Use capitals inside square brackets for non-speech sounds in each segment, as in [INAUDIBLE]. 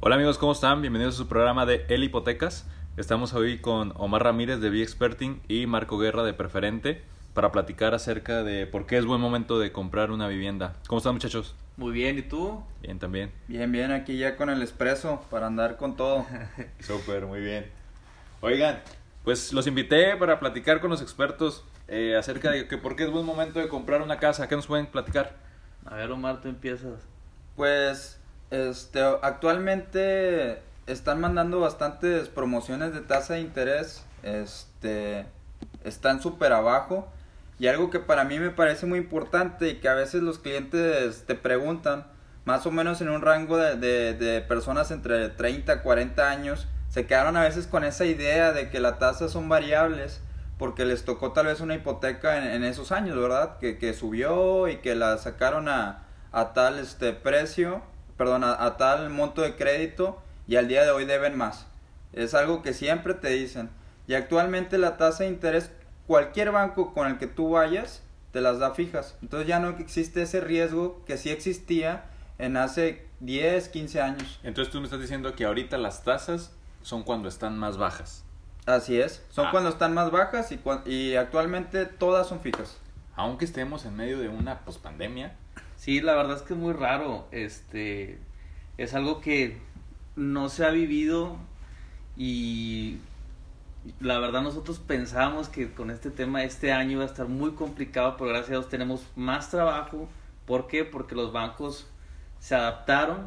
Hola amigos, ¿cómo están? Bienvenidos a su programa de El Hipotecas. Estamos hoy con Omar Ramírez de B-Experting y Marco Guerra de Preferente para platicar acerca de por qué es buen momento de comprar una vivienda. ¿Cómo están muchachos? Muy bien, ¿y tú? Bien también. Bien, bien, aquí ya con el expreso para andar con todo. [LAUGHS] Súper, muy bien. Oigan, pues los invité para platicar con los expertos eh, acerca de que por qué es buen momento de comprar una casa. ¿Qué nos pueden platicar? A ver, Omar, tú empiezas. Pues, este, actualmente están mandando bastantes promociones de tasa de interés. Este, están súper abajo. Y algo que para mí me parece muy importante y que a veces los clientes te preguntan, más o menos en un rango de, de, de personas entre 30 y 40 años, se quedaron a veces con esa idea de que las tasas son variables porque les tocó tal vez una hipoteca en, en esos años, ¿verdad? Que, que, subió y que la sacaron a, a tal este precio, perdón, a, a, tal monto de crédito y al día de hoy deben más. Es algo que siempre te dicen. Y actualmente la tasa de interés, cualquier banco con el que tú vayas, te las da fijas. Entonces ya no existe ese riesgo que sí existía en hace 10, 15 años. Entonces tú me estás diciendo que ahorita las tasas son cuando están más bajas. Así es, son ah. cuando están más bajas y, y actualmente todas son fijas. Aunque estemos en medio de una pospandemia. Sí, la verdad es que es muy raro. Este es algo que no se ha vivido y la verdad nosotros pensábamos que con este tema este año iba a estar muy complicado, pero gracias a Dios tenemos más trabajo. ¿Por qué? Porque los bancos se adaptaron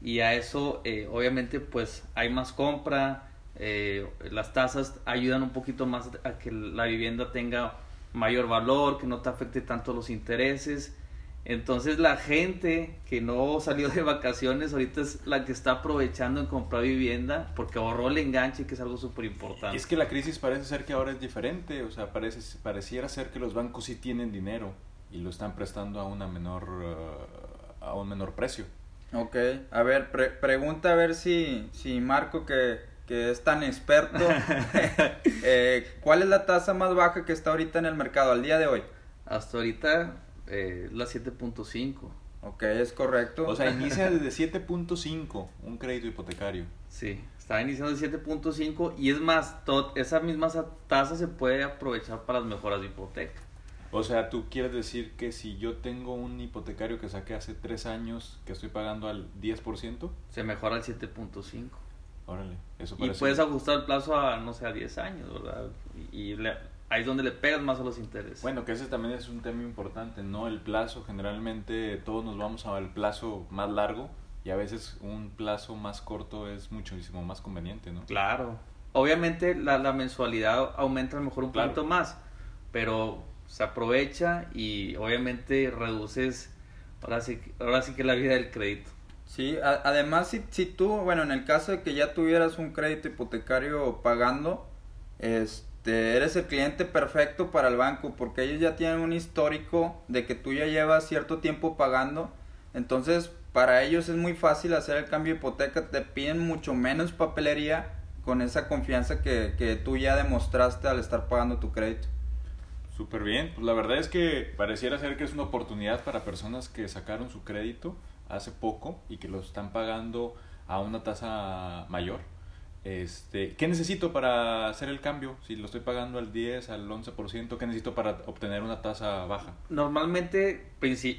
y a eso eh, obviamente pues hay más compra, eh, las tasas ayudan un poquito más a que la vivienda tenga mayor valor, que no te afecte tanto los intereses. Entonces la gente que no salió de vacaciones ahorita es la que está aprovechando en comprar vivienda porque ahorró el enganche, que es algo súper importante. Y es que la crisis parece ser que ahora es diferente, o sea, parece, pareciera ser que los bancos sí tienen dinero y lo están prestando a una menor, uh, a un menor precio. Ok, a ver, pre pregunta a ver si, si Marco que, que es tan experto, [LAUGHS] eh, ¿cuál es la tasa más baja que está ahorita en el mercado al día de hoy? Hasta ahorita eh, la 7.5. Ok, es correcto. O sea, [LAUGHS] inicia desde 7.5 un crédito hipotecario. Sí, está iniciando de 7.5 y es más, esa misma tasa se puede aprovechar para las mejoras de hipoteca. O sea, tú quieres decir que si yo tengo un hipotecario que saqué hace 3 años que estoy pagando al 10%, se mejora al 7.5. Órale, eso parece... Y puedes ajustar el plazo a, no sé, a 10 años, ¿verdad? Y, le, ahí es donde le pegas más a los intereses. Bueno, que ese también es un tema importante, ¿no? El plazo, generalmente todos nos vamos al plazo más largo y a veces un plazo más corto es muchísimo más conveniente, ¿no? Claro. Obviamente la, la mensualidad aumenta a lo mejor un claro. poquito más, pero se aprovecha y obviamente reduces ahora sí, ahora sí que la vida del crédito. Sí, a, además si, si tú, bueno, en el caso de que ya tuvieras un crédito hipotecario pagando, este, eres el cliente perfecto para el banco porque ellos ya tienen un histórico de que tú ya llevas cierto tiempo pagando, entonces para ellos es muy fácil hacer el cambio de hipoteca, te piden mucho menos papelería con esa confianza que, que tú ya demostraste al estar pagando tu crédito. Súper bien, pues la verdad es que pareciera ser que es una oportunidad para personas que sacaron su crédito hace poco y que lo están pagando a una tasa mayor. Este, ¿Qué necesito para hacer el cambio? Si lo estoy pagando al 10, al 11%, ¿qué necesito para obtener una tasa baja? Normalmente,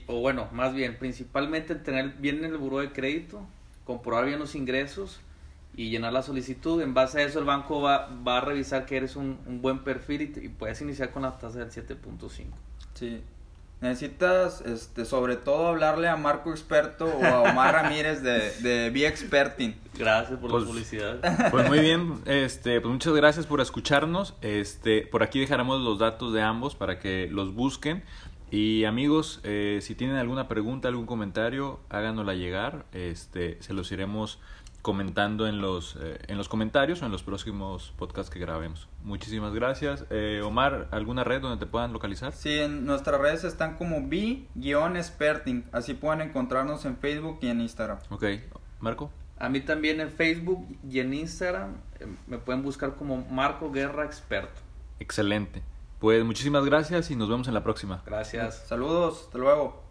o bueno, más bien, principalmente tener bien el buro de crédito, comprobar bien los ingresos, y llenar la solicitud. En base a eso el banco va, va a revisar que eres un, un buen perfil y, y, puedes iniciar con la tasa del 7.5. Sí. Necesitas, este, sobre todo, hablarle a Marco Experto o a Omar [LAUGHS] Ramírez de, de Be Experting. Gracias por pues, la publicidad. Pues muy bien, [LAUGHS] este, pues muchas gracias por escucharnos. Este, por aquí dejaremos los datos de ambos para que los busquen. Y amigos, eh, si tienen alguna pregunta, algún comentario, háganosla llegar. Este, se los iremos comentando en los, eh, en los comentarios o en los próximos podcasts que grabemos. Muchísimas gracias. Eh, Omar, ¿alguna red donde te puedan localizar? Sí, en nuestras redes están como B-Experting. Así pueden encontrarnos en Facebook y en Instagram. Ok. Marco. A mí también en Facebook y en Instagram eh, me pueden buscar como Marco Guerra Experto. Excelente. Pues muchísimas gracias y nos vemos en la próxima. Gracias. Saludos. Hasta luego.